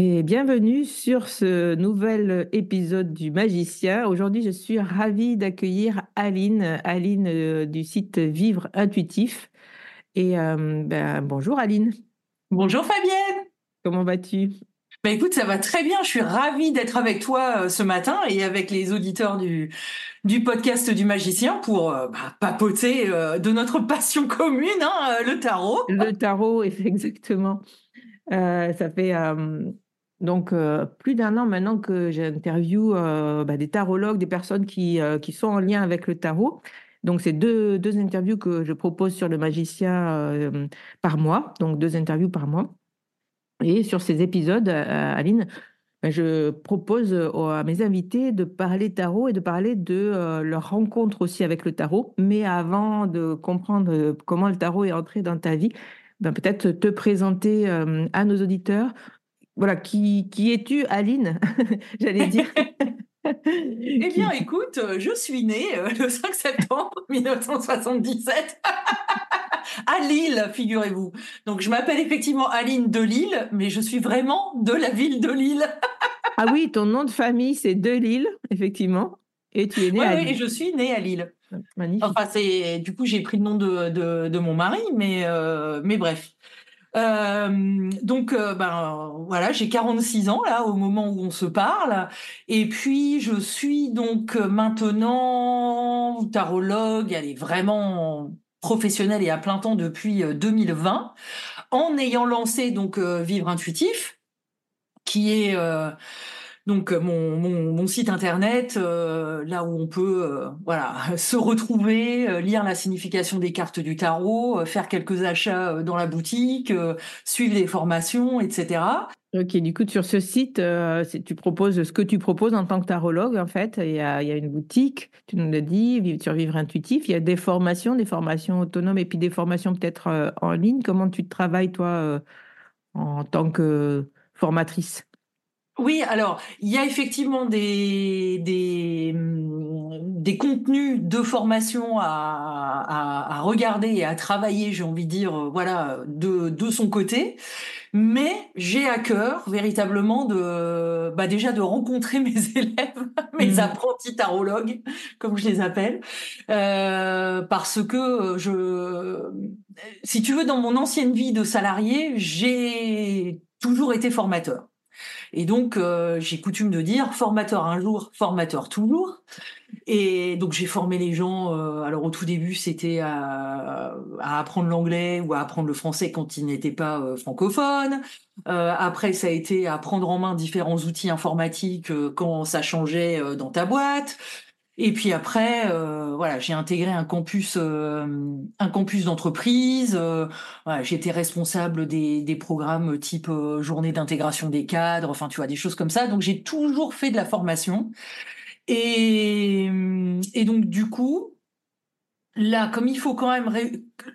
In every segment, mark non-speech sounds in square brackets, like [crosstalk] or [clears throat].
et bienvenue sur ce nouvel épisode du Magicien. Aujourd'hui, je suis ravie d'accueillir Aline, Aline euh, du site Vivre Intuitif. Et euh, ben, bonjour Aline. Bonjour Fabienne. Comment vas-tu? Ben écoute, ça va très bien. Je suis ravie d'être avec toi euh, ce matin et avec les auditeurs du, du podcast du magicien pour bah, papoter de notre passion commune, hein, le tarot. Le tarot, [laughs] exactement. ça fait donc, euh, plus d'un an maintenant que j'interviewe euh, bah, des tarologues, des personnes qui, euh, qui sont en lien avec le tarot. Donc, c'est deux, deux interviews que je propose sur le magicien par mois, donc deux interviews par mois. Et sur ces épisodes, Aline, bah, je propose à mes invités de parler tarot et de parler de leur rencontre aussi avec le tarot. Mais avant de comprendre comment le tarot est entré dans ta vie, ben peut-être te présenter à nos auditeurs voilà, qui, qui es-tu, Aline? [laughs] J'allais dire. [laughs] eh bien, écoute, euh, je suis née euh, le 5 septembre [laughs] 1977 à Lille, figurez-vous. Donc, je m'appelle effectivement Aline de Lille, mais je suis vraiment de la ville de Lille. ah oui, ton nom de famille, c'est de Lille, effectivement. Et tu es née à Lille. Oui, je suis née à Lille. Magnifique. Enfin, c'est du coup, j'ai pris le nom de, de, de mon mari, mais, euh, mais bref. Euh, donc, euh, ben voilà, j'ai 46 ans là au moment où on se parle, et puis je suis donc maintenant tarologue, elle est vraiment professionnelle et à plein temps depuis 2020, en ayant lancé donc Vivre Intuitif, qui est donc euh, mon, site internet, euh, là où on peut euh, [laughs] se retrouver, lire la signification des cartes du tarot, faire quelques achats dans la boutique, suivre des formations, etc. Ok, du coup sur ce site, tu proposes ce que tu proposes en tant que tarologue en fait. Il y a, il y a une boutique, tu nous l'as dit, survivre intuitif. Il y a des formations, des formations autonomes et puis des formations peut-être en ligne. Comment tu travailles toi en tant que formatrice? Oui, alors il y a effectivement des, des, des contenus de formation à, à, regarder et à travailler, j'ai envie de dire, euh, voilà, de, de son côté. Mais j'ai à cœur véritablement de, bah déjà de rencontrer [laughs] mes élèves, mes mmh. apprentis tarologues, comme je les appelle, euh, parce que je, si tu veux, dans mon ancienne vie de salarié, j'ai toujours été formateur. Et donc, euh, j'ai coutume de dire formateur un jour, formateur toujours. Et donc, j'ai formé les gens. Euh, alors, au tout début, c'était à, apprendre l'anglais ou à apprendre le français quand ils n'étaient pas euh, francophones. après, ça a été à prendre en main différents outils informatiques quand ça changeait dans ta boîte. Et puis après, euh, voilà, j'ai intégré un campus, euh, un campus d'entreprise. Euh, voilà, j'étais responsable des, des programmes type euh, journée d'intégration des cadres, enfin tu vois des choses comme ça. Donc j'ai toujours fait de la formation. Et, et donc du coup, là, comme il faut quand même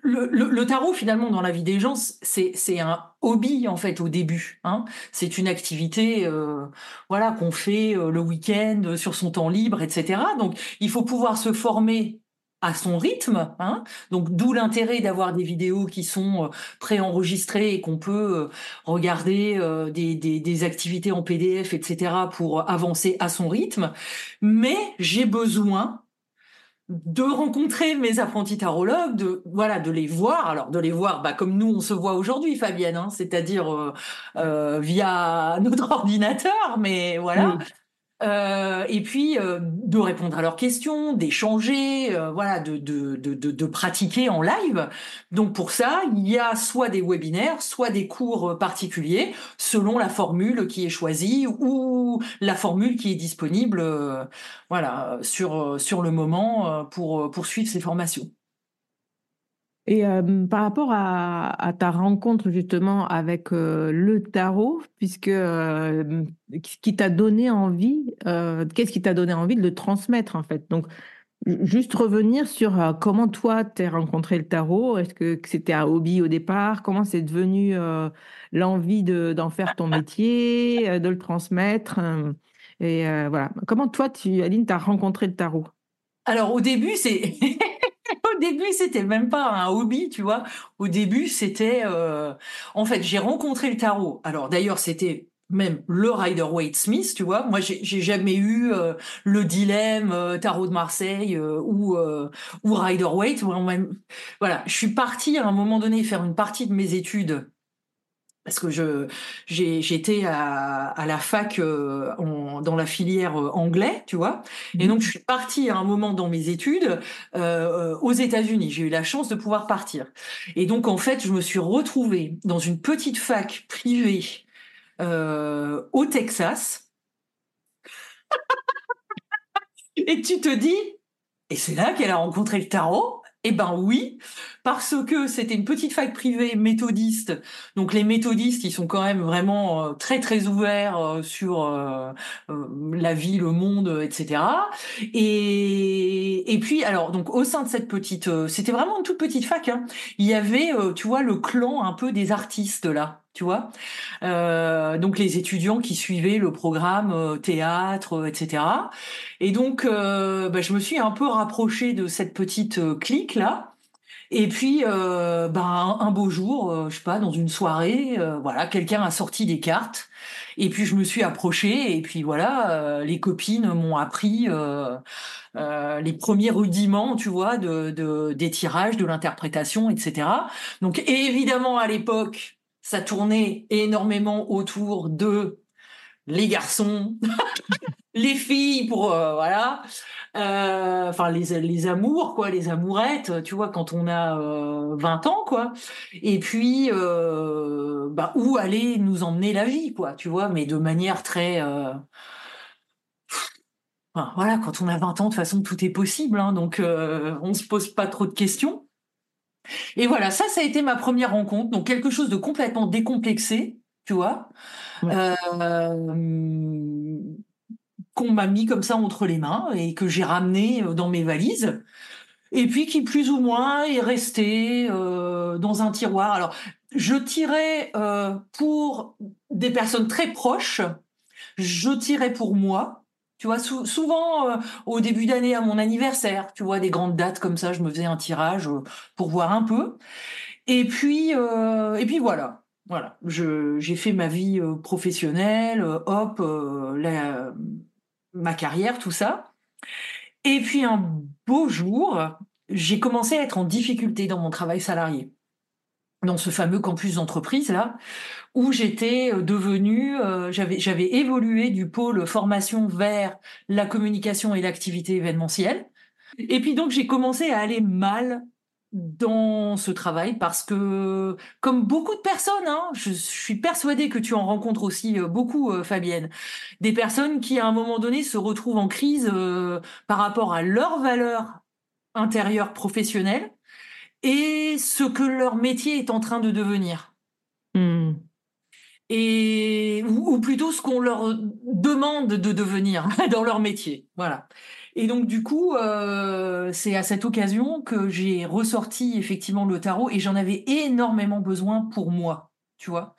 le, le, le, tarot finalement dans la vie des gens, c'est un hobby en fait au début. Hein. C'est une activité, euh, voilà, qu'on fait euh, le week-end euh, sur son temps libre, etc. Donc il faut pouvoir se former à son rythme. Hein. Donc d'où l'intérêt d'avoir des vidéos qui sont euh, préenregistrées et qu'on peut regarder des, des, des, activités en PDF, etc. pour avancer à son rythme. Mais j'ai besoin de rencontrer mes apprentis tarologues, de voilà, de les voir. Alors de les voir, bah, comme nous on se voit aujourd'hui, Fabienne, hein, c'est-à-dire euh, euh, via notre [laughs] ordinateur, mais voilà. Euh, et puis euh, de répondre à leurs questions, d'échanger, euh, voilà, de, de, de, de, pratiquer en live. Donc pour ça, il y a soit des webinaires, soit des cours particuliers, selon la formule qui est choisie ou la formule qui est disponible, voilà, sur sur le moment pour poursuivre ces formations. Et par rapport à, ta rencontre justement avec le tarot, puisque euh, qui t'a donné envie, qu'est-ce qui t'a donné envie de le transmettre en fait? Donc, juste revenir sur comment toi t'es rencontré le tarot? Est-ce que, c'était un hobby au départ? Comment c'est devenu l'envie de, d'en faire ton métier, de le transmettre Et voilà. Comment toi, tu, Aline, t'as rencontré le tarot? Alors au début, c'est [laughs] au début, c'était même pas un hobby, tu vois. Au début, c'était, euh... en fait, j'ai rencontré le tarot. Alors d'ailleurs, c'était même le Rider Waite Smith, tu vois. Moi, j'ai jamais eu euh, le dilemme euh, tarot de Marseille euh, ou ou Rider Waite. Voilà, je suis partie à un moment donné faire une partie de mes études parce que je j'étais à, à la fac euh, en, dans la filière euh, anglais, tu vois, et donc je suis partie à un moment dans mes études euh, aux États-Unis. J'ai eu la chance de pouvoir partir, et donc en fait je me suis retrouvée dans une petite fac privée euh, au Texas. [laughs] et tu te dis, et c'est là qu'elle a rencontré le tarot? Eh ben oui, parce que c'était une petite fac privée méthodiste. Donc les méthodistes, ils sont quand même vraiment euh, très très ouverts euh, sur euh, la vie, le monde, etc. Et et puis alors donc au sein de cette petite, c'était vraiment une toute petite fac. Hein, il y avait, tu vois, le clan un peu des artistes là tu vois. Euh, donc les étudiants qui suivaient le programme euh, théâtre, etc. Et donc, euh, bah, je me suis un peu rapprochée de cette petite clique là. Et puis, euh, ben, un beau jour, euh, je sais pas, dans une soirée, euh, voilà, quelqu'un a sorti des cartes. Et puis je me suis approchée. Et puis voilà, les copines m'ont appris les premiers rudiments, tu vois, de, de des tirages, de l'interprétation, etc. Donc évidemment, à l'époque, ça tournait énormément autour de les garçons, [laughs] les filles pour voilà. Euh, enfin les, les amours quoi les amourettes tu vois quand on a euh, 20 ans quoi. Et puis euh, bah où aller nous emmener la vie quoi tu vois mais de manière très euh, voilà quand on a 20 ans de toute façon tout est possible hein, donc euh, on se pose pas trop de questions et voilà ça ça a été ma première rencontre donc quelque chose de complètement décomplexé tu vois ouais. euh, qu'on m'a mis comme ça entre les mains et que j'ai ramené dans mes valises et puis qui plus ou moins est resté euh, dans un tiroir. Alors, je tirais euh, pour des personnes très proches, je tirais pour moi. Tu vois, sou souvent euh, au début d'année à mon anniversaire, tu vois, des grandes dates comme ça, je me faisais un tirage euh, pour voir un peu. Et puis, euh, voilà. Voilà, j'ai fait ma vie professionnelle, hop, ma carrière, tout ça. Et puis un beau jour, j'ai commencé à être en difficulté dans mon travail salarié dans ce fameux campus d'entreprise là où j'étais euh, devenue euh, j'avais évolué du pôle formation vers la communication et l'activité événementielle et puis donc j'ai commencé à aller mal dans ce travail parce que, comme beaucoup de personnes, hein, je, suis persuadée que tu en rencontres aussi euh, beaucoup, euh, Fabienne, des personnes qui, à un moment donné, se retrouvent en crise euh, par rapport à leurs valeurs intérieures professionnelles et ce que leur métier est en train de devenir. Hmm. Et, ou, plutôt ce qu'on leur demande de devenir [laughs] dans leur métier. Voilà. Et donc du coup, euh, c'est à cette occasion que j'ai ressorti effectivement le tarot et j'en avais énormément besoin pour moi, tu vois.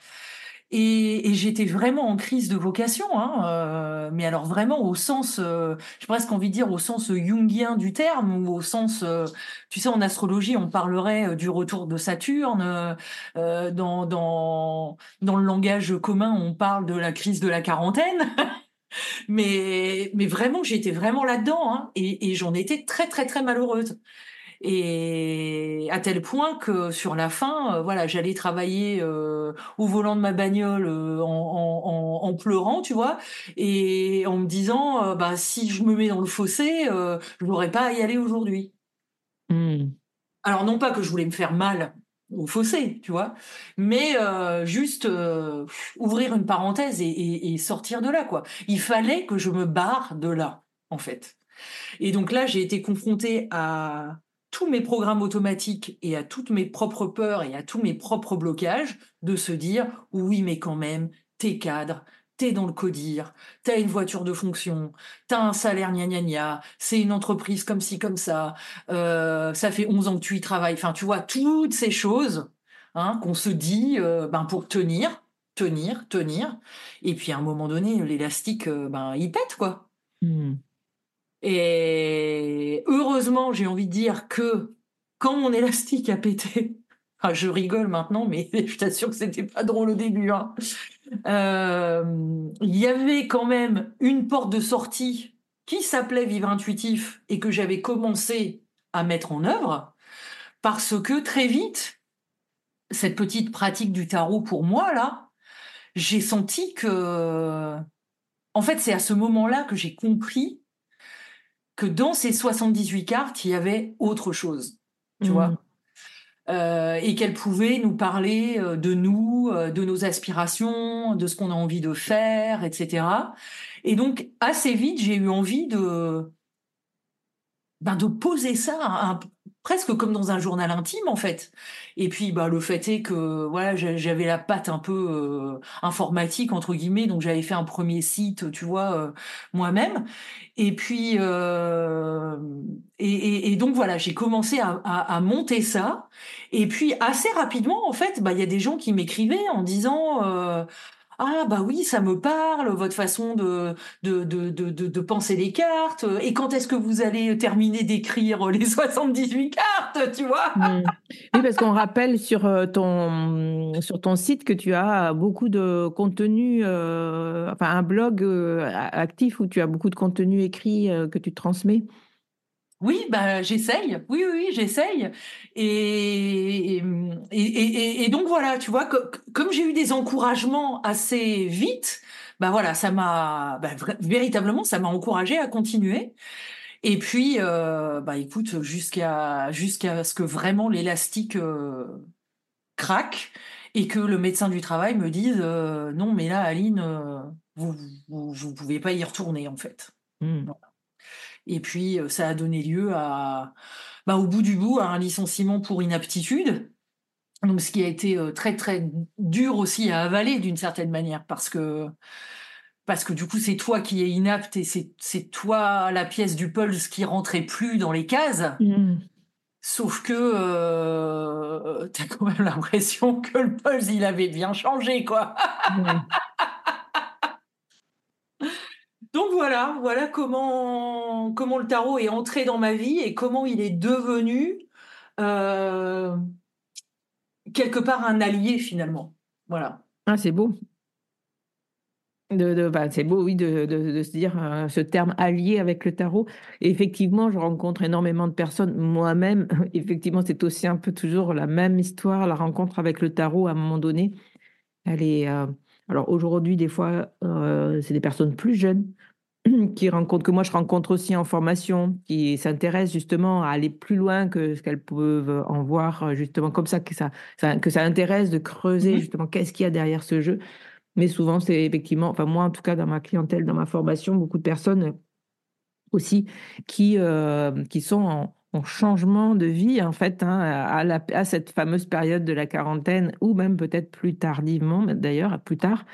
Et, et j'étais vraiment en crise de vocation, hein, euh, mais alors vraiment au sens, euh, j'ai presque envie de dire au sens jungien du terme, ou au sens, euh, tu sais, en astrologie, on parlerait euh, du retour de Saturne. Euh, dans, dans, dans le langage commun, on parle de la crise de la quarantaine. [laughs] mais, mais vraiment, j'étais vraiment là-dedans, hein, et, et j'en étais très, très, très malheureuse. Et à tel point que sur la fin, euh, voilà, j'allais travailler euh, au volant de ma bagnole euh, en, en, en, pleurant, tu vois, et en me disant, bah si je me mets dans le fossé, je n'aurais pas à y aller aujourd'hui. Mmh. Alors non pas que je voulais me faire mal au fossé, tu vois. Mais juste ouvrir une parenthèse et, et, sortir de là, quoi. Il fallait que je me barre de là, en fait. Et donc là, j'ai été confrontée à tous mes programmes automatiques et à toutes mes propres peurs et à tous mes propres blocages de se dire oui, mais quand même, t'es cadre, t'es dans le codir, t'as une voiture de fonction, t'as un salaire gna gna gna, c'est une entreprise comme ci, comme ça, euh, ça fait 11 ans que tu y travailles. Enfin, tu vois, toutes ces choses hein, qu'on se dit euh, ben, pour tenir, tenir, tenir. Et puis à un moment donné, l'élastique, euh, ben, il pète, quoi. Hmm. Et heureusement, j'ai envie de dire que quand mon élastique a pété, [laughs] je rigole maintenant, mais [laughs] je t'assure que c'était pas drôle au début. Hein. Euh, il y avait quand même une porte de sortie qui s'appelait Vivre Intuitif et que j'avais commencé à mettre en œuvre parce que très vite, cette petite pratique du tarot pour moi, là, j'ai senti que, en fait, c'est à ce moment-là que j'ai compris que dans ces 78 cartes, il y avait autre chose. Tu vois mmh. Euh, et qu'elle pouvait nous parler euh, de nous, euh, de nos aspirations, de ce qu'on a envie de faire, etc. Et donc assez vite, j'ai eu envie de ben, de poser ça un, presque comme dans un journal intime en fait. Et puis bah le fait est que voilà j'avais la patte un peu euh, informatique entre guillemets donc j'avais fait un premier site tu vois euh, moi-même. Et puis euh, et, donc voilà j'ai commencé à, à, à, monter ça. Et puis assez rapidement en fait bah il y a des gens qui m'écrivaient en disant ah bah oui, ça me parle, votre façon de, de, de, de, penser les cartes. Et quand est-ce que vous allez terminer d'écrire les [laughs] 78 cartes, tu vois? Mmh. Oui, parce qu'on rappelle sur euh, ton, sur ton site que tu as beaucoup de contenu, euh, enfin un blog euh, actif où tu as beaucoup de contenu écrit que tu transmets. Oui, bah, j'essaye. Oui, oui, oui j'essaye. Et, et, et, donc voilà, tu vois, comme j'ai eu des encouragements assez vite, bah voilà, ça m'a bah, véritablement, ça m'a encouragé à continuer. Et puis, euh, bah écoute, jusqu'à jusqu'à ce que vraiment l'élastique euh, craque et que le médecin du travail me dise euh, non, mais là, Aline, vous, vous, vous pouvez pas y retourner en fait. Mmh. Et puis, euh, ça a donné lieu à, bah, au bout du bout, à un licenciement pour inaptitude. Donc, ce qui a été euh, très, très dur aussi à avaler d'une certaine manière, parce que, parce que du coup, c'est toi qui es inapte et c'est toi la pièce du pulse qui rentrait plus dans les cases. Mmh. Sauf que euh, [laughs] tu as quand même l'impression que le pulse, il avait bien changé, quoi. [laughs] Donc voilà, voilà comment, le tarot est entré dans ma vie et comment il est devenu euh, quelque part un allié finalement. Voilà. Ah, c'est beau. De, bah, c'est beau, oui, de, se dire euh, ce terme allié avec le tarot. Effectivement, je rencontre énormément de personnes. Moi-même, [laughs] effectivement, c'est aussi un peu toujours la même histoire, la rencontre avec le tarot à un moment donné. Elle est, euh, alors aujourd'hui, des fois, c'est des personnes plus jeunes [clears throat] qui rencontrent, que moi je rencontre aussi en formation, qui s'intéressent justement à aller plus loin que ce qu'elles peuvent en voir, justement comme ça, que ça, que ça intéresse de creuser mmh justement qu'est-ce qu'il y a derrière ce jeu. Mais souvent, c'est effectivement, enfin moi en tout cas dans ma clientèle, dans ma formation, beaucoup de personnes aussi qui, euh, qui sont en, changement de vie en fait hein, à, cette fameuse période de la quarantaine ou même peut-être plus tardivement d'ailleurs plus tard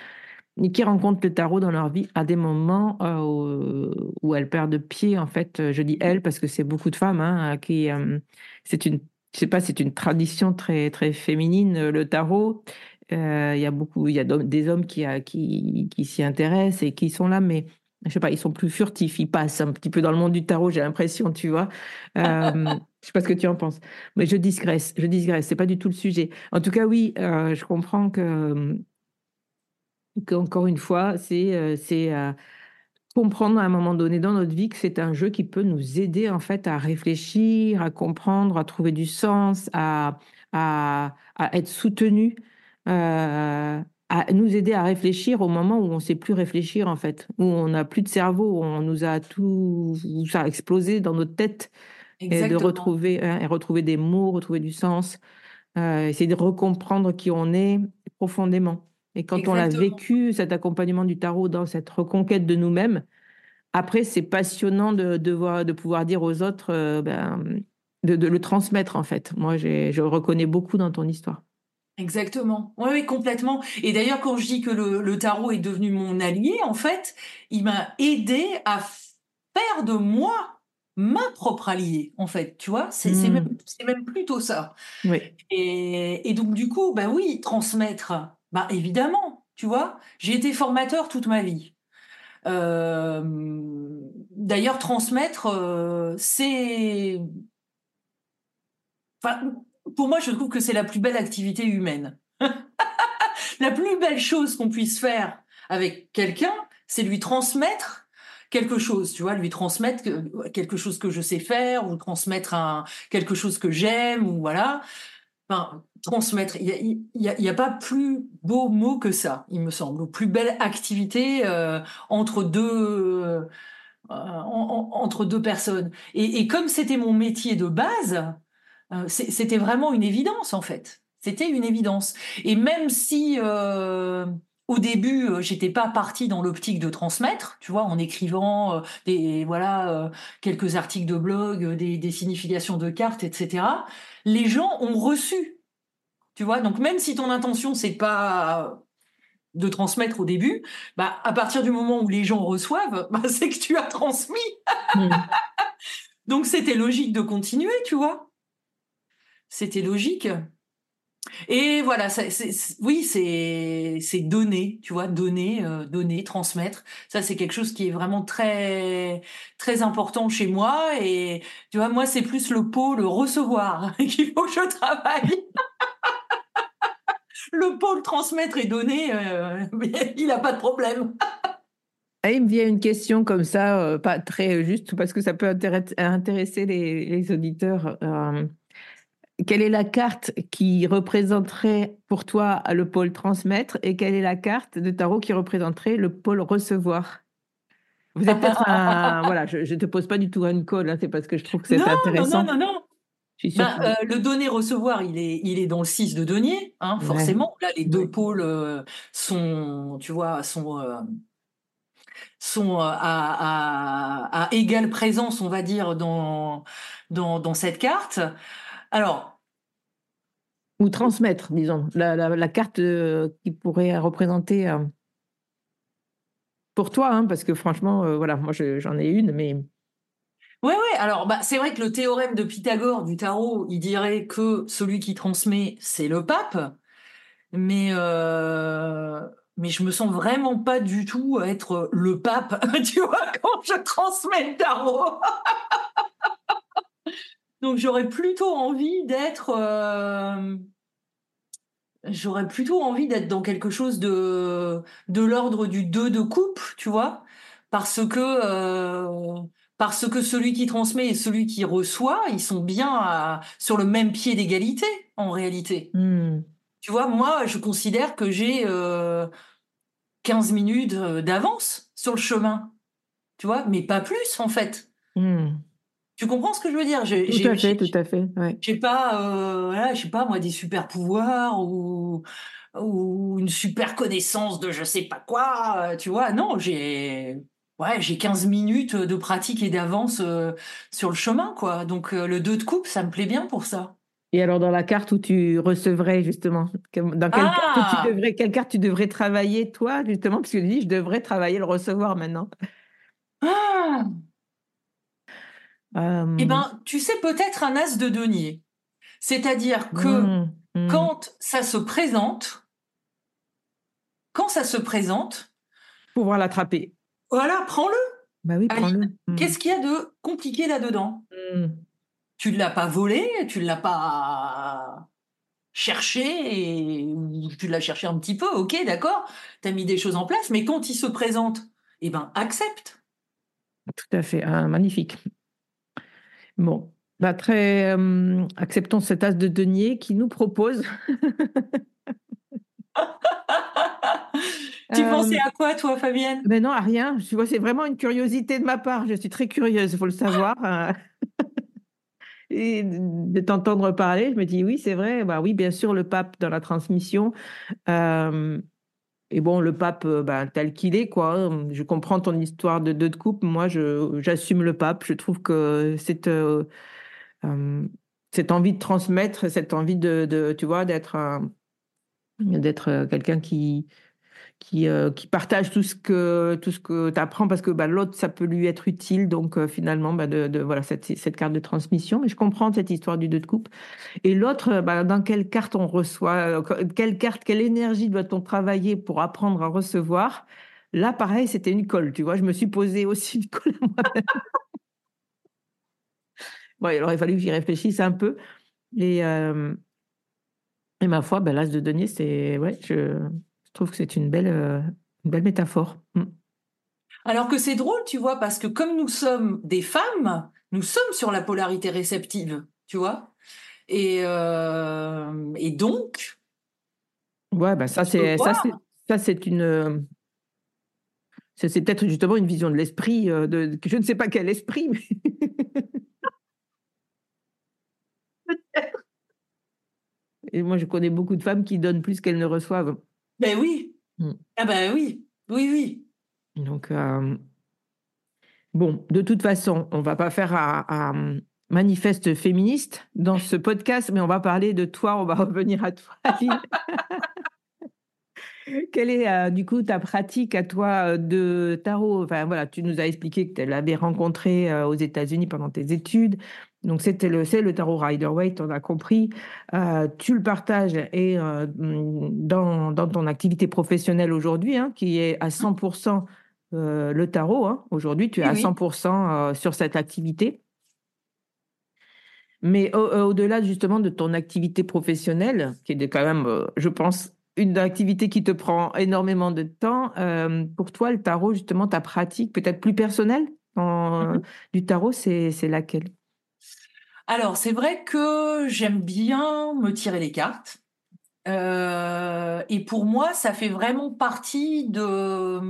qui rencontrent le tarot dans leur vie à des moments euh, où, elles perdent pied en fait je dis elles parce que c'est beaucoup de femmes hein, qui euh, c'est une je sais pas c'est une tradition très très féminine le tarot. Il y a beaucoup il y a des hommes qui qui, qui s'y intéressent et qui sont là mais je sais pas, ils sont plus furtifs, ils passent un petit peu dans le monde du tarot, j'ai l'impression, tu vois. [laughs] Euh, je sais pas ce que tu en penses, mais je digresse, je digresse, c'est pas du tout le sujet. En tout cas, oui, euh, je comprends que, qu'encore une fois, c'est, euh, c'est euh, comprendre à un moment donné dans notre vie que c'est un jeu qui peut nous aider en fait à réfléchir, à comprendre, à trouver du sens, à, à, à être soutenu. À nous aider à réfléchir au moment où on ne sait plus réfléchir, en fait, où on n'a plus de cerveau, où on nous a tout, ça a explosé dans notre tête, et de retrouver, hein, et retrouver des mots, retrouver du sens, euh, essayer de recomprendre qui on est profondément. Et quand on a vécu, cet accompagnement du tarot dans cette reconquête de nous-mêmes, après, c'est passionnant de, de, voir, de pouvoir dire aux autres, euh, ben, de, de, le transmettre, en fait. Moi, je reconnais beaucoup dans ton histoire. Exactement. Oui, oui, complètement. Et d'ailleurs, quand je dis que le, tarot est devenu mon allié, en fait, il m'a aidé à faire de moi ma propre alliée, en fait. Tu vois, c'est mmh. même, même, plutôt ça. Oui. Et, donc, du coup, bah oui, transmettre, bah évidemment, tu vois, j'ai été formateur toute ma vie. Euh, d'ailleurs, transmettre, euh, c'est. Enfin, pour moi, je trouve que c'est la plus belle activité humaine. [laughs] la plus belle chose qu'on puisse faire avec quelqu'un, c'est lui transmettre quelque chose, tu vois, lui transmettre quelque chose que je sais faire ou transmettre un, quelque chose que j'aime ou voilà. Enfin, transmettre, il n'y a, y a, pas plus beau mot que ça, il me semble, ou plus belle activité euh, entre deux euh, entre deux personnes. Et, comme c'était mon métier de base, c'était vraiment une évidence en fait. C'était une évidence. Et même si euh, au début, euh, j'étais pas partie dans l'optique de transmettre, tu vois, en écrivant des voilà quelques articles de blog, des, des, significations de cartes, etc. Les gens ont reçu, tu vois. Donc même si ton intention c'est pas de transmettre au début, bah à partir du moment où les gens reçoivent, [laughs] bah, c'est que tu as transmis. Mmh. [laughs] Donc c'était logique de continuer, tu vois c'était logique. Et voilà, oui, c'est donner, tu vois, donner, euh, donner, transmettre. Ça, c'est quelque chose qui est vraiment très très important chez moi. Et tu vois, moi, c'est plus le pôle recevoir [laughs] qu'il faut que je travaille. [laughs] le pôle transmettre et donner, euh, il n'a pas de problème. Ah, il me vient une question comme ça, euh, pas très juste, parce que ça peut intéresser les auditeurs quelle est la carte qui représenterait pour toi le pôle transmettre et quelle est la carte de tarot qui représenterait le pôle recevoir? Vous êtes peut-être un... [laughs] voilà, je ne te pose pas du tout un code, c'est parce que je trouve que c'est intéressant. Non, non, non, bah, euh, le donner-recevoir, il est, il est dans le 6 de denier, hein, forcément. Là, les deux pôles euh, sont, tu vois, sont, euh, sont à, à, à, égale présence, on va dire, dans, dans, dans cette carte. Alors. Ou transmettre, disons, la, carte euh, qui pourrait représenter. Euh, pour toi, hein, parce que franchement, euh, voilà, moi j'en ai une, mais. Oui, oui. Alors, bah, c'est vrai que le théorème de Pythagore du tarot, il dirait que celui qui transmet, c'est le pape. Mais, mais je me sens vraiment pas du tout être le pape, [laughs] tu vois, quand je transmets le tarot. [laughs] Donc j'aurais plutôt envie d'être euh, j'aurais plutôt envie d'être dans quelque chose de de l'ordre du 2 de coupe, tu vois, parce que euh, parce que celui qui transmet et celui qui reçoit, ils sont bien sur le même pied d'égalité en réalité. Hmm. Tu vois, moi, je considère que j'ai 15 euh, minutes d'avance sur le chemin tu vois, mais pas plus en fait. Hmm. Tu comprends ce que je veux dire? Tout à fait, tout à fait. Ouais. J'ai pas, euh, voilà, je sais pas moi, des super pouvoirs ou ou une super connaissance de je sais pas quoi, euh, tu vois. Non, j'ai ouais, j'ai 15 minutes de pratique et d'avance euh, sur le chemin, quoi. Donc euh, le 2 de coupe, ça me plaît bien pour ça. Et alors dans la carte où tu recevrais justement, dans quelle, carte tu Ah! devrais, quelle carte tu devrais travailler toi justement, parce que tu dis je devrais travailler le recevoir maintenant. Ah! Eh Euh, ben, tu sais, peut-être un as de denier. C'est-à-dire que hmm, hmm. quand ça se présente, quand ça se présente, pouvoir l'attraper. voilà, prends-le. Bah oui, prends-le. Hmm. Qu'est-ce qu'il y a de compliqué là-dedans? Tu ne l'as pas volé, tu ne l'as pas cherché, et... ou tu l'as cherché un petit peu, ok, d'accord, tu as mis des choses en place, mais quand il se présente, eh ben, accepte. Tout à fait, ah, magnifique. Bon, bah très, euh, acceptons cet as de denier qui nous propose. tu Euh, pensais à quoi, toi, Fabienne? Mais non, à rien. Tu vois, c'est vraiment une curiosité de ma part. Je suis très curieuse, il faut le savoir. Et de t'entendre parler, je me dis oui, c'est vrai. Bah oui, bien sûr, le pape dans la transmission. Euh, et bon, le pape, euh, bah, tel qu'il est, quoi. Je comprends ton histoire de deux de coupe. Moi, j'assume le pape. Je trouve que cette, euh, euh, cette envie de transmettre, cette envie de, de tu vois, d'être d'être quelqu'un qui, qui, euh, qui partage tout ce que, tout ce que tu apprends parce que bah, l'autre, ça peut lui être utile. Donc, euh, finalement, bah, voilà, cette, carte de transmission. Mais je comprends cette histoire du deux de coupe. Et l'autre, euh, bah, dans quelle carte on reçoit, euh, quelle carte, quelle énergie doit-on travailler pour apprendre à recevoir? Là, pareil, c'était une colle, tu vois. Je me suis posé aussi une colle moi-même. [laughs] Bon, il aurait fallu que j'y réfléchisse un peu. Et, et ma foi, l'as de denier, c'est, ouais, je, je trouve que c'est une belle, euh, une belle métaphore. Mm. Alors que c'est drôle, tu vois, parce que comme nous sommes des femmes, nous sommes sur la polarité réceptive, tu vois. Et, euh, et donc, Ouais, ben, ça, c'est, ça, c'est, ça, c'est une, euh, c'est peut-être justement une vision de l'esprit, de, je ne sais pas quel esprit, mais [laughs] Et moi, je connais beaucoup de femmes qui donnent plus qu'elles ne reçoivent. Ben oui. Mm. Ah ben oui. Oui, oui. Donc, euh, bon, de toute façon, on va pas faire un, manifeste féministe dans ce podcast, mais on va parler de toi, on va revenir à toi. [laughs] Quelle est euh, du coup ta pratique à toi euh, de tarot? Enfin voilà, tu nous as expliqué que tu l'avais rencontré euh, aux États-Unis pendant tes études. Donc c'était le c'est le tarot Rider-Waite, on a compris. Euh, tu le partages et euh, dans, dans ton activité professionnelle aujourd'hui, hein, qui est à 100% euh, le tarot. hein. Aujourd'hui, tu es Oui, à oui. 100% euh, sur cette activité. Mais au- au-delà justement de ton activité professionnelle, qui est quand même, je pense, une activité qui te prend énormément de temps, pour toi, le tarot, justement, ta pratique peut-être plus personnelle en- Mhm. du tarot, c'est laquelle? Alors, c'est vrai que j'aime bien me tirer les cartes. Euh, et pour moi, ça fait vraiment partie de,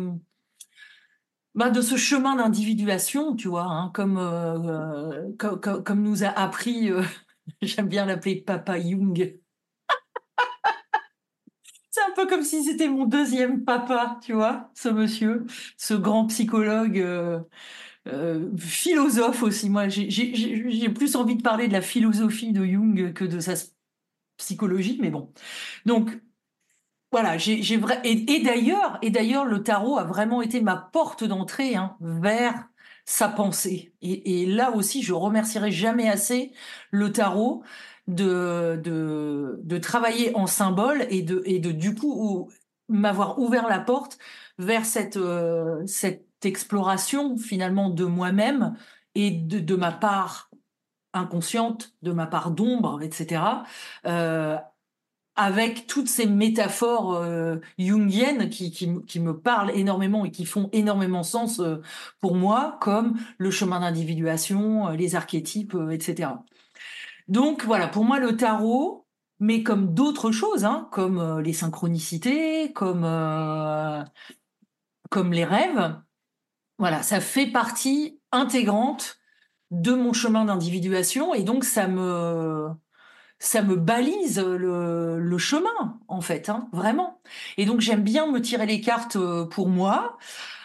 bah, ce chemin d'individuation, tu vois, hein, comme, euh, co- co- comme, nous a appris, euh, [laughs] j'aime bien l'appeler Papa Jung. [laughs] C'est un peu comme si c'était mon deuxième papa, tu vois, ce monsieur, ce grand psychologue, euh, philosophe aussi. Moi, j'ai- plus envie de parler de la philosophie de Jung que de sa psychologie, mais bon. Donc, voilà, j'ai vrai et, d'ailleurs, et d'ailleurs, le tarot a vraiment été ma porte d'entrée hein, vers sa pensée. Et, là aussi, je remercierai jamais assez le tarot de, de, travailler en symbole et de, et de du coup ou- m'avoir ouvert la porte vers cette, euh, cette exploration finalement de moi-même et de, de ma part inconsciente, de ma part d'ombre, etc. euh, avec toutes ces métaphores euh, jungiennes qui, qui, me parlent énormément et qui font énormément sens euh, pour moi, comme le chemin d'individuation, les archétypes, etc. Donc voilà, pour moi le tarot, mais comme d'autres choses, hein, comme les synchronicités, comme, comme les rêves, voilà, ça fait partie intégrante de mon chemin d'individuation et donc ça me ça me balise le, chemin en fait, hein, vraiment. Et donc j'aime bien me tirer les cartes euh, pour moi.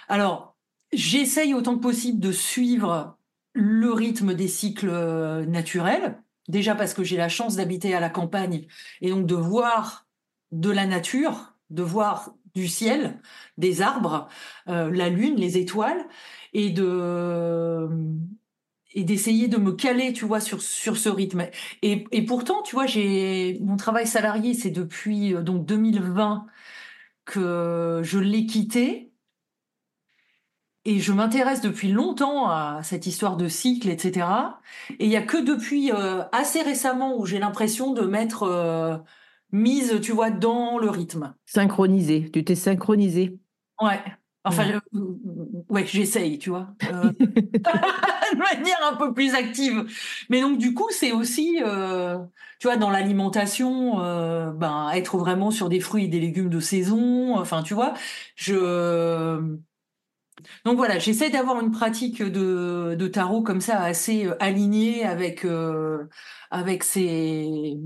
Alors j'essaye autant que possible de suivre le rythme des cycles euh, naturels. Déjà parce que j'ai la chance d'habiter à la campagne et donc de voir de la nature, de voir du ciel, des arbres, euh, la lune, les étoiles, et de et d'essayer de me caler, tu vois, sur sur ce rythme. Et, et pourtant, tu vois, j'ai mon travail salarié, c'est depuis euh, donc 2020 que je l'ai quitté. Et je m'intéresse depuis longtemps à cette histoire de cycle, etc. Et il y a que depuis euh, assez récemment où j'ai l'impression de m'être euh, mise, tu vois, dans le rythme. Synchronisé. Tu t'es synchronisé. Ouais. Enfin, ouais, j'essaye, tu vois, [laughs] euh, [laughs] de manière un peu plus active. Mais donc, du coup, c'est aussi, euh, tu vois, dans l'alimentation, euh, ben, être vraiment sur des fruits et des légumes de saison. Enfin, tu vois, je. Donc voilà, j'essaie d'avoir une pratique de, de, tarot comme ça assez alignée avec avec ces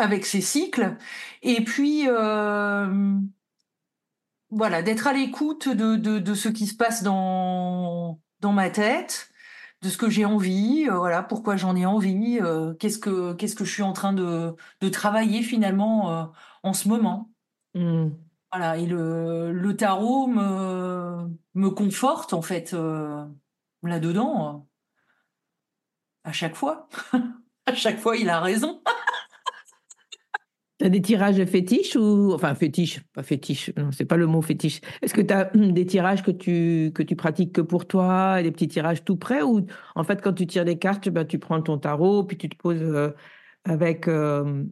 avec ces cycles. Et puis voilà, d'être à l'écoute de, de, ce qui se passe dans, dans ma tête, de ce que j'ai envie, euh, voilà, pourquoi j'en ai envie, euh, qu'est-ce que qu'est-ce que je suis en train de, de travailler finalement euh, en ce moment. Mmh. Voilà, et le, le tarot me, me conforte en fait là-dedans à chaque fois. [laughs] à chaque fois, il a raison. [laughs] Tu as des tirages fétiches ou enfin fétiches, pas fétiches, non, c'est pas le mot fétiche. Est-ce que tu as des tirages que tu que tu pratiques que pour toi, et des petits tirages tout près ou en fait quand tu tires des cartes, ben, tu prends ton tarot puis tu te poses euh, avec euh,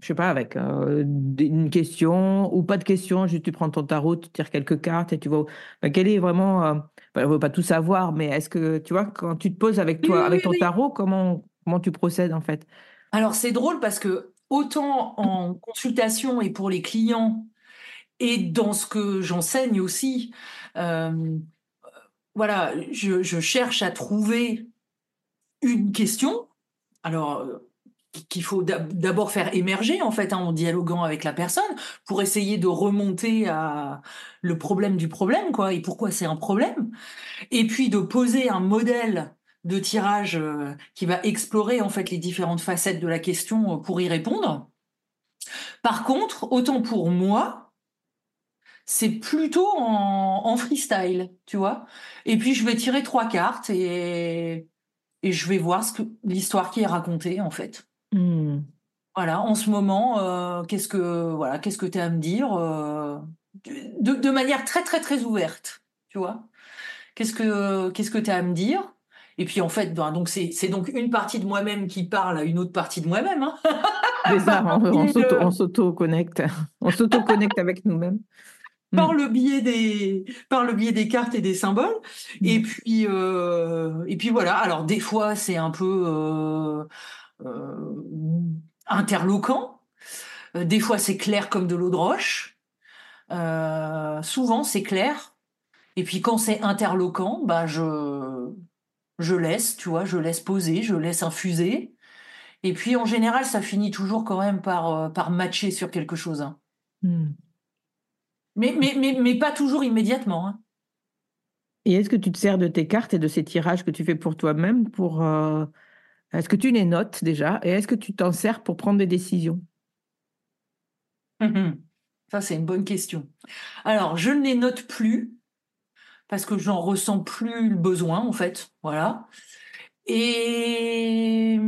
je sais pas avec euh, une question ou pas de question, juste tu prends ton tarot, tu tires quelques cartes et tu vois ben, quel est vraiment euh, ben, on veut pas tout savoir mais est-ce que tu vois quand tu te poses avec toi avec ton tarot, comment comment tu procèdes en fait? Alors c'est drôle parce que autant en consultation et pour les clients et dans ce que j'enseigne aussi. Euh, voilà, je, cherche à trouver une question. Alors, euh, qu'il faut d'abord faire émerger en fait hein, en dialoguant avec la personne pour essayer de remonter à le problème du problème quoi et pourquoi c'est un problème et puis de poser un modèle de tirage euh, qui va explorer en fait les différentes facettes de la question euh, pour y répondre. Par contre, autant pour moi, c'est plutôt en, freestyle, tu vois. Et puis je vais tirer trois cartes et, et je vais voir ce que l'histoire qui est racontée en fait. Hmm. Voilà, en ce moment, euh, qu'est-ce que voilà, qu'est-ce que tu as à me dire de, de, manière très très très ouverte, tu vois. Qu'est-ce que qu'est-ce que tu as à me dire? Et puis en fait, ben, donc c'est donc une partie de moi-même qui parle à une autre partie de moi-même. Hein. [laughs] on, s'auto-connecte. On s'auto-connecte avec nous-mêmes. [laughs] Par mm. le biais des par le biais des cartes et des symboles mm. et puis euh, et puis voilà alors des fois c'est un peu euh, euh, interloquant des fois c'est clair comme de l'eau de roche souvent c'est clair et puis quand c'est interloquant bah je je laisse, tu vois, je laisse poser, je laisse infuser. Et puis en général, ça finit toujours quand même par, euh, par matcher sur quelque chose. Hein. Hmm. Mais, mais, mais, mais, pas toujours immédiatement. Hein. Et est-ce que tu te sers de tes cartes et de ces tirages que tu fais pour toi-même pour... Euh, est-ce que tu les notes déjà Et est-ce que tu t'en sers pour prendre des décisions? Ça, c'est une bonne question. Alors, je ne les note plus parce que j'en ressens plus le besoin en fait, voilà. Et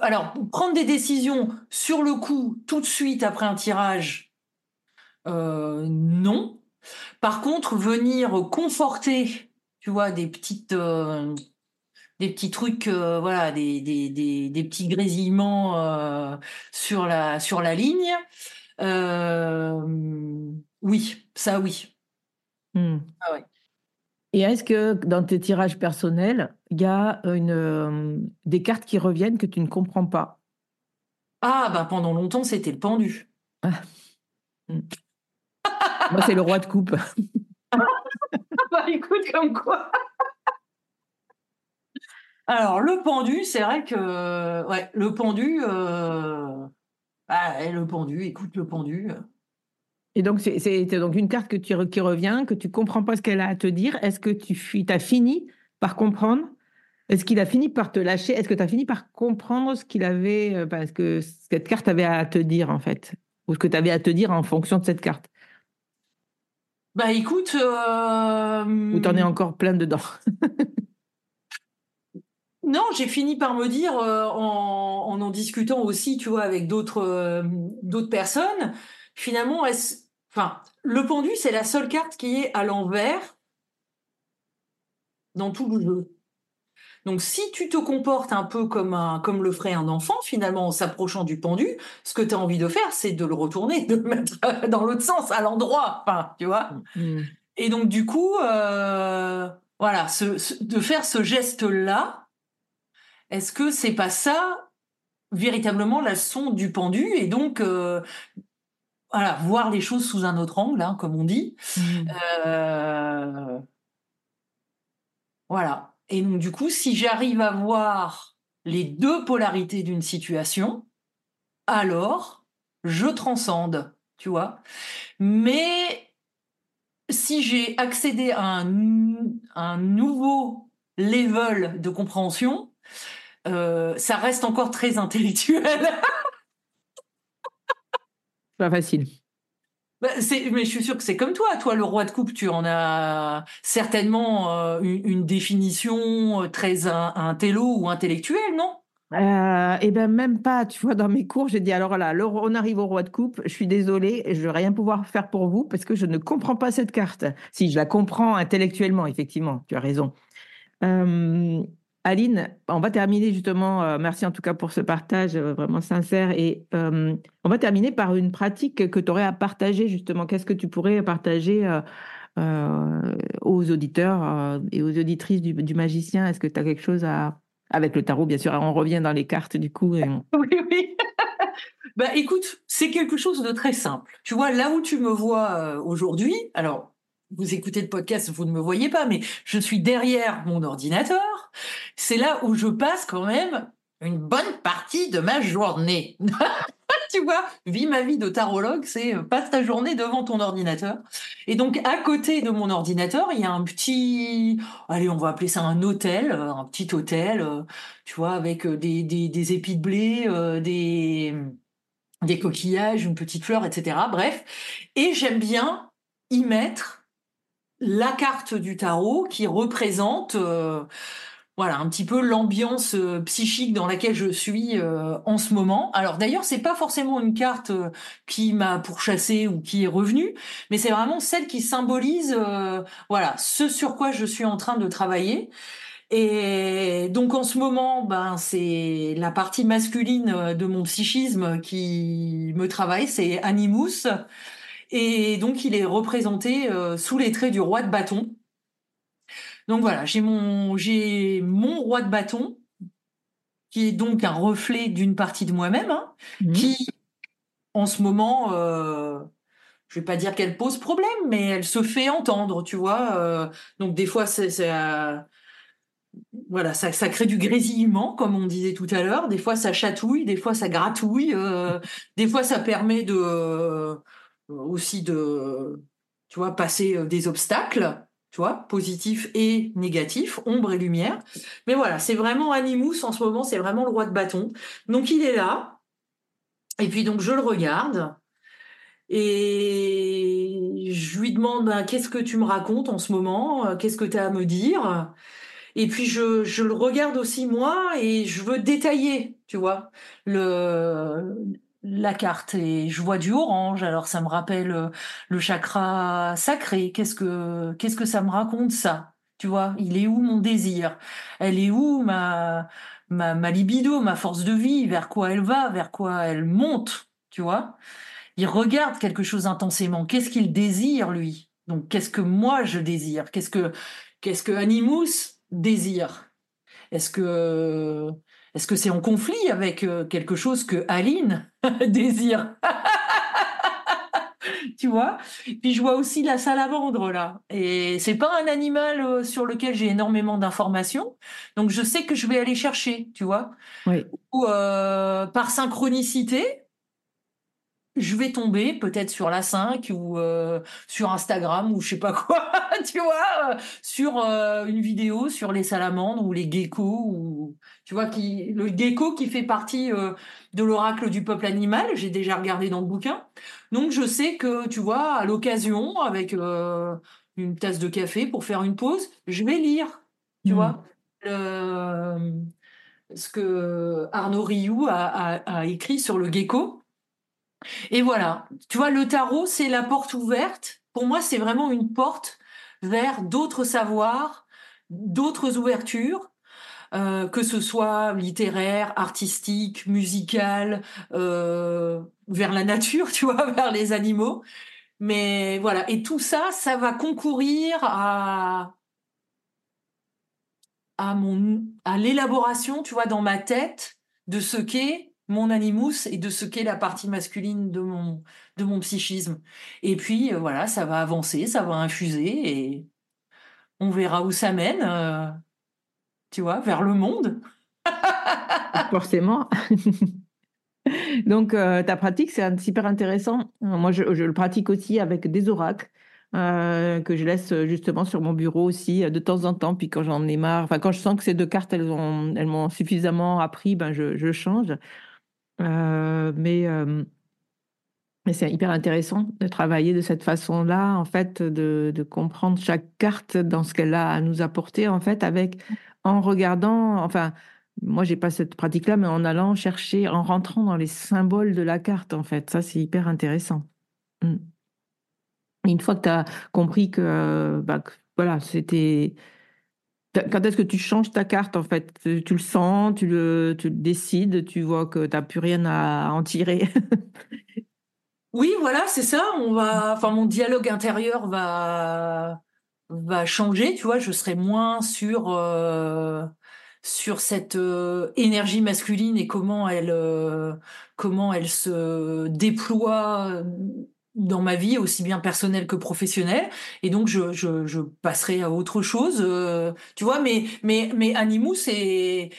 alors prendre des décisions sur le coup tout de suite après un tirage, euh, non. Par contre, venir conforter, tu vois, des petites euh, des petits trucs, euh, voilà, des, des, des, des, petits grésillements sur la sur la ligne. oui, ça oui. Hmm. Ah Et est-ce que dans tes tirages personnels, il y a une, euh, des cartes qui reviennent que tu ne comprends pas? Ah, bah pendant longtemps, c'était le pendu. Ah. Hmm. Moi, c'est le roi de coupe. [laughs] bah écoute, comme quoi. Alors, le pendu, c'est vrai que. Ouais, le pendu. Euh... Ah, le pendu, écoute, le pendu. Et donc, c'est donc une carte que tu, qui revient, que tu comprends pas ce qu'elle a à te dire. Est-ce que tu as fini par comprendre? Est-ce qu'il a fini par te lâcher? Est-ce que tu as fini par comprendre ce qu'il avait, euh, parce que cette carte avait à te dire, en fait? Ou ce que tu avais à te dire en fonction de cette carte? Bah écoute. Euh... Ou t'en es encore plein dedans? [laughs] Non, j'ai fini par me dire, euh, en, en, discutant aussi, tu vois, avec d'autres euh, d'autres personnes, finalement, enfin, le pendu, c'est la seule carte qui est à l'envers dans tout le jeu. Donc, si tu te comportes un peu comme, un, comme le ferait un enfant, finalement, en s'approchant du pendu, ce que tu as envie de faire, c'est de le retourner, de le mettre [laughs] dans l'autre sens, à l'endroit, enfin, tu vois. Mmh. Et donc, du coup, euh, voilà, de faire ce geste-là, est-ce que c'est pas ça véritablement la sonde du pendu? Et donc euh, voilà voir les choses sous un autre angle, hein, comme on dit. Mmh. Euh, voilà. Et donc du coup, si j'arrive à voir les deux polarités d'une situation, alors je transcende, tu vois. Mais si j'ai accédé à un, un nouveau level de compréhension, euh, ça reste encore très intellectuel. [laughs] Pas facile. Bah, mais je suis sûre que c'est comme toi. Toi, le roi de coupe, tu en as certainement euh, une, définition euh, très intello ou intellectuelle, non? Euh, eh ben même pas, tu vois, dans mes cours, j'ai dit alors là, on arrive au roi de coupe, je suis désolée, je vais rien pouvoir faire pour vous parce que je ne comprends pas cette carte. Si je la comprends intellectuellement, effectivement, tu as raison. Euh, Aline, on va terminer justement, euh, merci en tout cas pour ce partage euh, vraiment sincère, et euh, on va terminer par une pratique que tu aurais à partager justement. Qu'est-ce que tu pourrais partager aux auditeurs et aux auditrices du, magicien? Est-ce que tu as quelque chose à... Avec le tarot, bien sûr, on revient dans les cartes du coup. [laughs] Oui, oui. [laughs] bah écoute, c'est quelque chose de très simple. Tu vois, là où tu me vois aujourd'hui, alors vous écoutez le podcast, vous ne me voyez pas, mais je suis derrière mon ordinateur. C'est là où je passe quand même une bonne partie de ma journée. [laughs] tu vois, vis ma vie de tarologue, c'est euh, passe ta journée devant ton ordinateur. Et donc, à côté de mon ordinateur, il y a un petit, allez, on va appeler ça un hôtel, euh, un petit hôtel, euh, tu vois, avec des, épis de blé, des, coquillages, une petite fleur, etc. Bref. Et j'aime bien y mettre la carte du tarot qui représente voilà un petit peu l'ambiance euh, psychique dans laquelle je suis euh, en ce moment. Alors d'ailleurs, c'est pas forcément une carte qui m'a pourchassé ou qui est revenue, mais c'est vraiment celle qui symbolise voilà ce sur quoi je suis en train de travailler. Et donc en ce moment, ben c'est la partie masculine de mon psychisme qui me travaille, c'est Animus. Et donc, il est représenté euh, sous les traits du roi de bâton. Donc voilà, j'ai mon, j'ai mon roi de bâton, qui est donc un reflet d'une partie de moi-même, hein, mmh. qui, en ce moment, euh, je vais pas dire qu'elle pose problème, mais elle se fait entendre, tu vois. Euh, donc des fois, c'est, voilà, ça, ça, crée du grésillement, comme on disait tout à l'heure. Des fois, ça chatouille, des fois, ça gratouille, [laughs] des fois, ça permet de aussi de, tu vois, passer euh, des obstacles, tu vois, positifs et négatifs, ombre et lumière. Mais voilà, c'est vraiment Animus en ce moment, c'est vraiment le roi de bâton. Donc il est là, et puis donc je le regarde, et je lui demande bah, qu'est-ce que tu me racontes en ce moment, qu'est-ce que tu as à me dire? Et puis je, je, le regarde aussi moi et je veux détailler, tu vois, le, la carte et je vois du orange alors ça me rappelle euh, le chakra sacré. Qu'est-ce que qu'est-ce que ça me raconte ça? Tu vois il est où mon désir? Elle est où ma ma, ma libido ma force de vie? Vers quoi elle va? Vers quoi elle monte? Tu vois? Il regarde quelque chose intensément. Qu'est-ce qu'il désire lui? Donc qu'est-ce que moi je désire? Qu'est-ce que qu'est-ce que Animus désire? Est-ce que est-ce que c'est en conflit avec euh, quelque chose que Aline [laughs] désire? [laughs] Tu vois? Puis je vois aussi la salamandre là. Et c'est pas un animal euh, sur lequel j'ai énormément d'informations. Donc je sais que je vais aller chercher, tu vois? Oui. Ou euh, par synchronicité, je vais tomber peut-être sur la 5 ou euh, sur Instagram ou je sais pas quoi, [laughs] tu vois, euh, sur euh, une vidéo sur les salamandres ou les geckos ou tu vois qui le gecko qui fait partie de l'oracle du peuple animal, j'ai déjà regardé dans le bouquin. Donc je sais que tu vois à l'occasion avec une tasse de café pour faire une pause, je vais lire, tu Hmm. vois, le- ce que Arnaud Rioux a, a- a écrit sur le gecko. Et voilà, tu vois, le tarot, c'est la porte ouverte. Pour moi, c'est vraiment une porte vers d'autres savoirs, d'autres ouvertures, euh, que ce soit littéraire, artistique, musical, euh, vers la nature, [laughs] tu vois, vers les animaux. Mais voilà, et tout ça, ça va concourir à à mon à l'élaboration, tu vois, dans ma tête de ce qu'est mon animus et de ce qu'est la partie masculine de mon de mon psychisme. Et puis euh, voilà, ça va avancer, ça va infuser et on verra où ça mène, euh, tu vois, vers le monde. [laughs] Forcément. [laughs] Donc, euh, ta pratique, c'est super intéressant. Moi, je, le pratique aussi avec des oracles que je laisse justement sur mon bureau aussi de temps en temps. Puis quand j'en ai marre, enfin, quand je sens que ces deux cartes, elles ont, elles m'ont suffisamment appris, ben, je change. Euh, mais euh, mais c'est hyper intéressant de travailler de cette façon-là, en fait, de, comprendre chaque carte dans ce qu'elle a à nous apporter, en fait, avec, en regardant, enfin, moi, j'ai pas cette pratique-là, mais en allant chercher, en rentrant dans les symboles de la carte, en fait. Ça, c'est hyper intéressant. Mm. Et Une fois que tu as compris que, euh, bah, que, voilà, c'était. Quand est-ce que tu changes ta carte, en fait? Tu le sens, tu le, tu décides, tu vois que tu n'as plus rien à en tirer. [laughs] Oui, voilà, c'est ça. On va, enfin, mon dialogue intérieur va va changer. Tu vois, je serai moins sur euh, sur cette euh, énergie masculine et comment elle euh, comment elle se déploie dans ma vie aussi bien personnelle que professionnelle et donc je je, je passerai à autre chose euh, tu vois mais mais mais Animus est-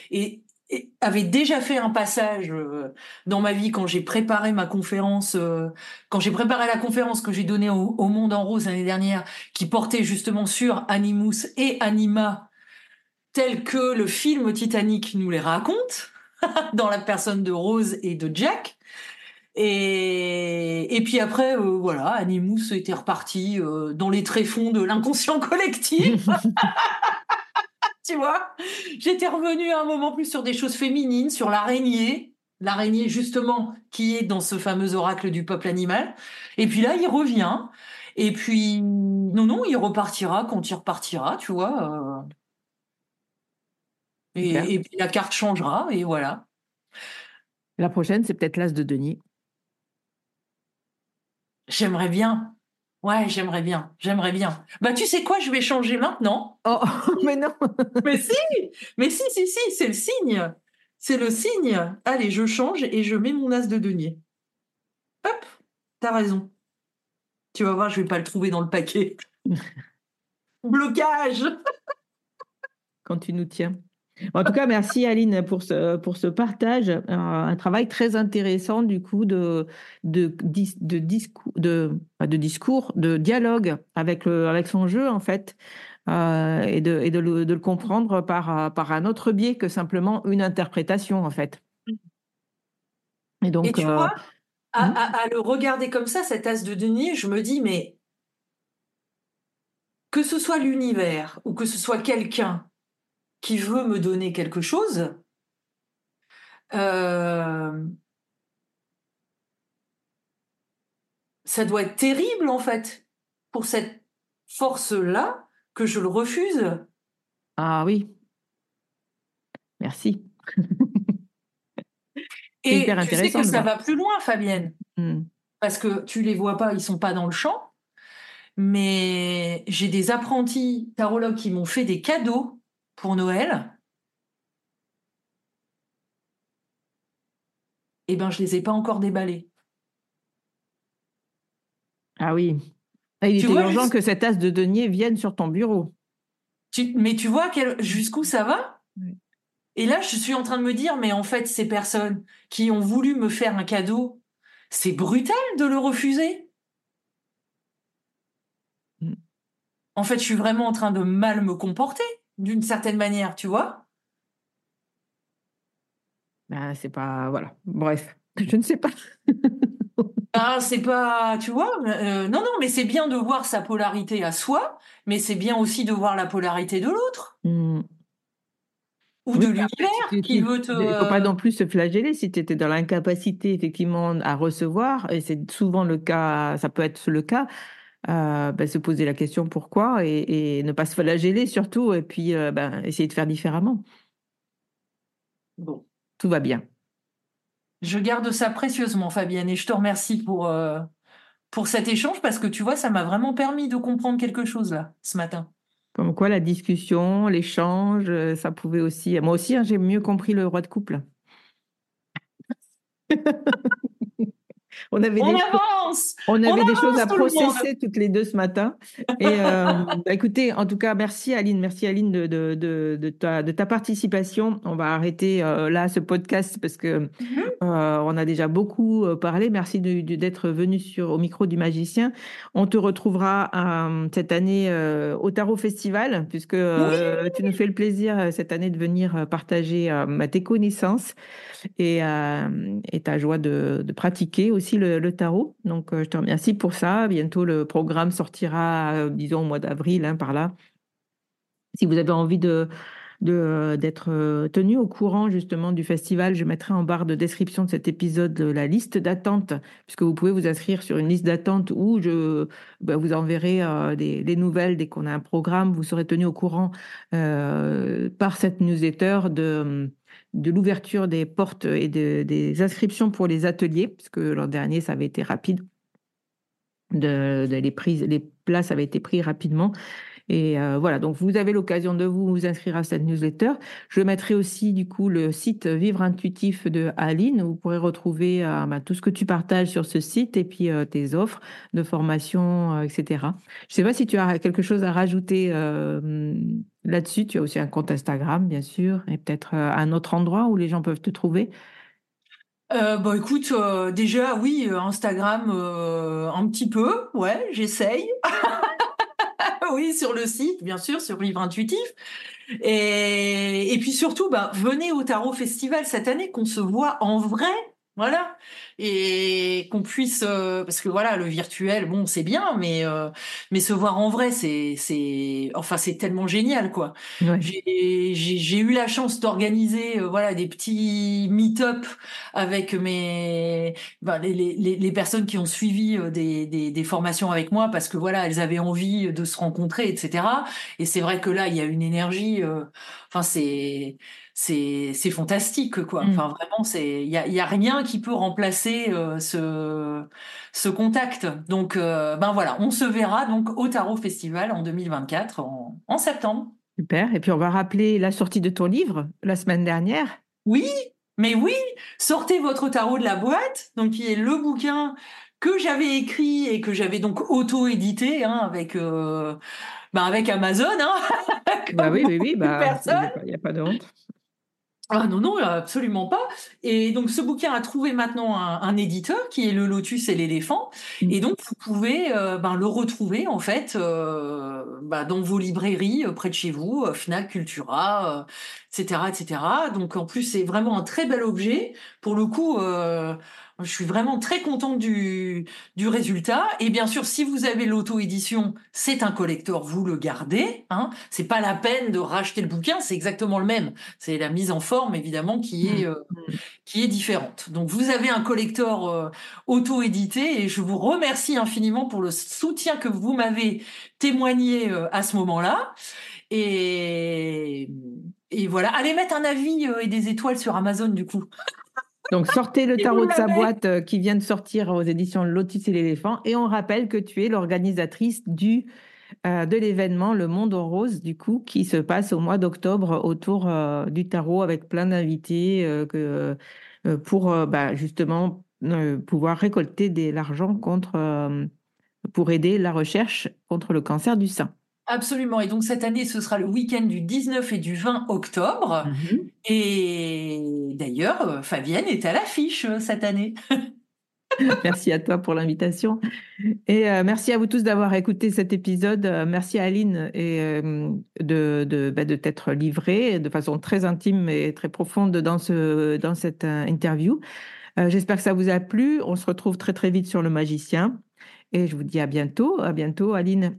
avait déjà fait un passage euh, dans ma vie quand j'ai préparé ma conférence euh, quand j'ai préparé la conférence que j'ai donnée au, au Monde en Rose l'année dernière qui portait justement sur Animus et Anima tel que le film Titanic nous les raconte, [laughs] dans la personne de Rose et de Jack. Et, et puis après, euh, voilà, Animus était reparti euh, dans les tréfonds de l'inconscient collectif, [laughs] tu vois. J'étais revenue à un moment plus sur des choses féminines, sur l'araignée, l'araignée justement qui est dans ce fameux oracle du peuple animal. Et puis là, il revient. Et puis, non, non, il repartira quand il repartira, tu vois. euh. Et, puis la carte changera, et voilà. La prochaine, c'est peut-être l'as de denier. J'aimerais bien. Ouais, j'aimerais bien. J'aimerais bien. Bah, tu sais quoi, je vais changer maintenant. Oh, mais non! [laughs] Mais si, mais si, si, si, c'est le signe. C'est le signe. Allez, je change et je mets mon as de denier. Hop, t'as raison. Tu vas voir, je vais pas le trouver dans le paquet. [laughs] Blocage. quand tu nous tiens. En tout cas, merci Aline pour ce, pour ce partage. Euh, un travail très intéressant du coup de, de, de, discours, de, discours, de dialogue avec, le, avec son jeu en fait. euh, et de, et de, le, de le comprendre par, par un autre biais que simplement une interprétation en fait. Et donc, Et tu euh, vois, à, hmm. à- à le regarder comme ça, cet as de denier, je me dis, mais que ce soit l'univers ou que ce soit quelqu'un qui veut me donner quelque chose, euh, ça doit être terrible en fait pour cette force-là que je le refuse. ah oui, merci. Et hyper tu sais intéressant que ça voir. va plus loin, Fabienne, Hmm. parce que tu les vois pas, ils sont pas dans le champ. Mais j'ai des apprentis tarologues qui m'ont fait des cadeaux pour Noël. Eh ben, je les ai pas encore déballés. Ah oui. Ah, il était urgent que cet as de denier vienne sur ton bureau. mais tu vois jusqu'où ça va? Et là, je suis en train de me dire, mais en fait, ces personnes qui ont voulu me faire un cadeau, c'est brutal de le refuser. Mm. En fait, je suis vraiment en train de mal me comporter, d'une certaine manière, tu vois ben, C'est pas. Voilà. Bref, [laughs] je ne sais pas. [laughs] Ah, c'est pas, tu vois, euh, non, non, mais c'est bien de voir sa polarité à soi, mais c'est bien aussi de voir la polarité de l'autre. Hmm. Ou de l'univers qui veut te. Il ne faut pas non plus se flageller si tu étais dans l'incapacité, effectivement, à recevoir, et c'est souvent le cas, ça peut être le cas, euh, ben, se poser la question pourquoi et, ne pas se flageller surtout, et puis euh, ben, essayer de faire différemment. Bon. Tout va bien. Je garde ça précieusement, Fabienne, et je te remercie pour, euh, pour cet échange parce que tu vois, ça m'a vraiment permis de comprendre quelque chose là, ce matin. Comme quoi, la discussion, l'échange, ça pouvait aussi. Moi aussi, hein, j'ai mieux compris le roi de couple. [laughs] On avait des avance On avait des choses à processer toutes les deux ce matin. Et euh, [laughs] bah, écoutez, en tout cas, merci Aline, merci Aline de, de, de, ta, de ta, participation. On va arrêter euh, là ce podcast parce que mhm. euh, on a déjà beaucoup parlé. Merci d'être venu sur au micro du magicien. On te retrouvera cette année au Tarot Festival puisque tu nous fais le plaisir cette année de venir partager tes connaissances et, et ta joie de, pratiquer aussi le, tarot. Donc, euh, je te remercie pour ça. Bientôt, le programme sortira, euh, disons, au mois d'avril, hein, par là. Si vous avez envie de d'être euh, tenu au courant justement du festival. Je mettrai en barre de description de cet épisode la liste d'attente, puisque vous pouvez vous inscrire sur une liste d'attente où je bah, vous enverrai des, nouvelles dès qu'on a un programme. Vous serez tenu au courant par cette newsletter de de l'ouverture des portes et des inscriptions pour les ateliers, puisque l'an dernier, ça avait été rapide. Les places avaient été prises rapidement. Et euh, voilà, donc vous avez l'occasion de vous inscrire à cette newsletter. Je mettrai aussi du coup le site Vivre Intuitif de Aline. Vous pourrez retrouver euh, bah, tout ce que tu partages sur ce site et puis euh, tes offres de formation, etc. Je ne sais pas si tu as quelque chose à rajouter là-dessus. Tu as aussi un compte Instagram, bien sûr, et peut-être un autre endroit où les gens peuvent te trouver. Euh, bah écoute, déjà oui, Instagram un petit peu, ouais, j'essaye. [laughs] [laughs] oui, sur le site, bien sûr, sur Vivre Intuitif. Et, puis surtout, bah, venez au Tarot Festival cette année, qu'on se voit en vrai voilà. Et qu'on puisse, euh, parce que voilà, le virtuel, bon, c'est bien, mais euh, mais se voir en vrai, c'est c'est, enfin, c'est tellement génial, quoi. J'ai eu la chance d'organiser, euh, voilà, des petits meet-up avec mes, ben, les, les, les, personnes qui ont suivi des, des, des formations avec moi, parce que voilà, elles avaient envie de se rencontrer, etc. Et c'est vrai que là, il y a une énergie, enfin, c'est c'est c'est fantastique quoi. Mm. Enfin vraiment c'est il y a, y a, rien qui peut remplacer euh, ce ce contact. Donc euh, ben voilà, on se verra donc au Tarot Festival en 2024 en, en septembre. Super. Et puis on va rappeler la sortie de ton livre la semaine dernière. Oui, mais oui, sortez votre tarot de la boîte, donc qui est le bouquin que j'avais écrit et que j'avais donc auto-édité hein, avec euh, ben avec Amazon. Hein, [laughs] bah oui, oui, oui, bah, il n'y a, pas de honte. Ah non, non, absolument pas. Et donc ce bouquin a trouvé maintenant un, éditeur qui est le Lotus et l'éléphant. Mmh. Et donc vous pouvez euh, ben, le retrouver en fait euh, ben, dans vos librairies euh, près de chez vous, Fnac, Cultura, etc., etc. Donc en plus c'est vraiment un très bel objet. Pour le coup, je suis vraiment très contente du, du résultat. Et bien sûr, si vous avez l'auto-édition, c'est un collector, vous le gardez. Hein. C'est pas la peine de racheter le bouquin, c'est exactement le même. C'est la mise en forme, évidemment, qui est, euh, qui est différente. Donc, vous avez un collector euh, auto-édité et je vous remercie infiniment pour le soutien que vous m'avez témoigné euh, à ce moment-là. Et, et voilà, allez mettre un avis et des étoiles sur Amazon, du coup. Donc, sortez le tarot de sa boîte euh, qui vient de sortir aux éditions Lotus et l'éléphant. Et on rappelle que tu es l'organisatrice du euh, de l'événement Le Monde en Rose, du coup, qui se passe au mois d'octobre autour euh, du tarot avec plein d'invités pour bah, justement pouvoir récolter de l'argent contre pour aider la recherche contre le cancer du sein. Absolument. Et donc cette année, ce sera le week-end du 19 et du 20 octobre. Mhm. Et d'ailleurs, Fabienne est à l'affiche cette année. [laughs] merci à toi pour l'invitation. Et euh, merci à vous tous d'avoir écouté cet épisode. Euh, merci à Aline et, euh, de, de, bah, de t'être livrée de façon très intime et très profonde dans, ce, dans cette interview. J'espère que ça vous a plu. On se retrouve très très vite sur le magicien. Et je vous dis à bientôt. À bientôt, Aline.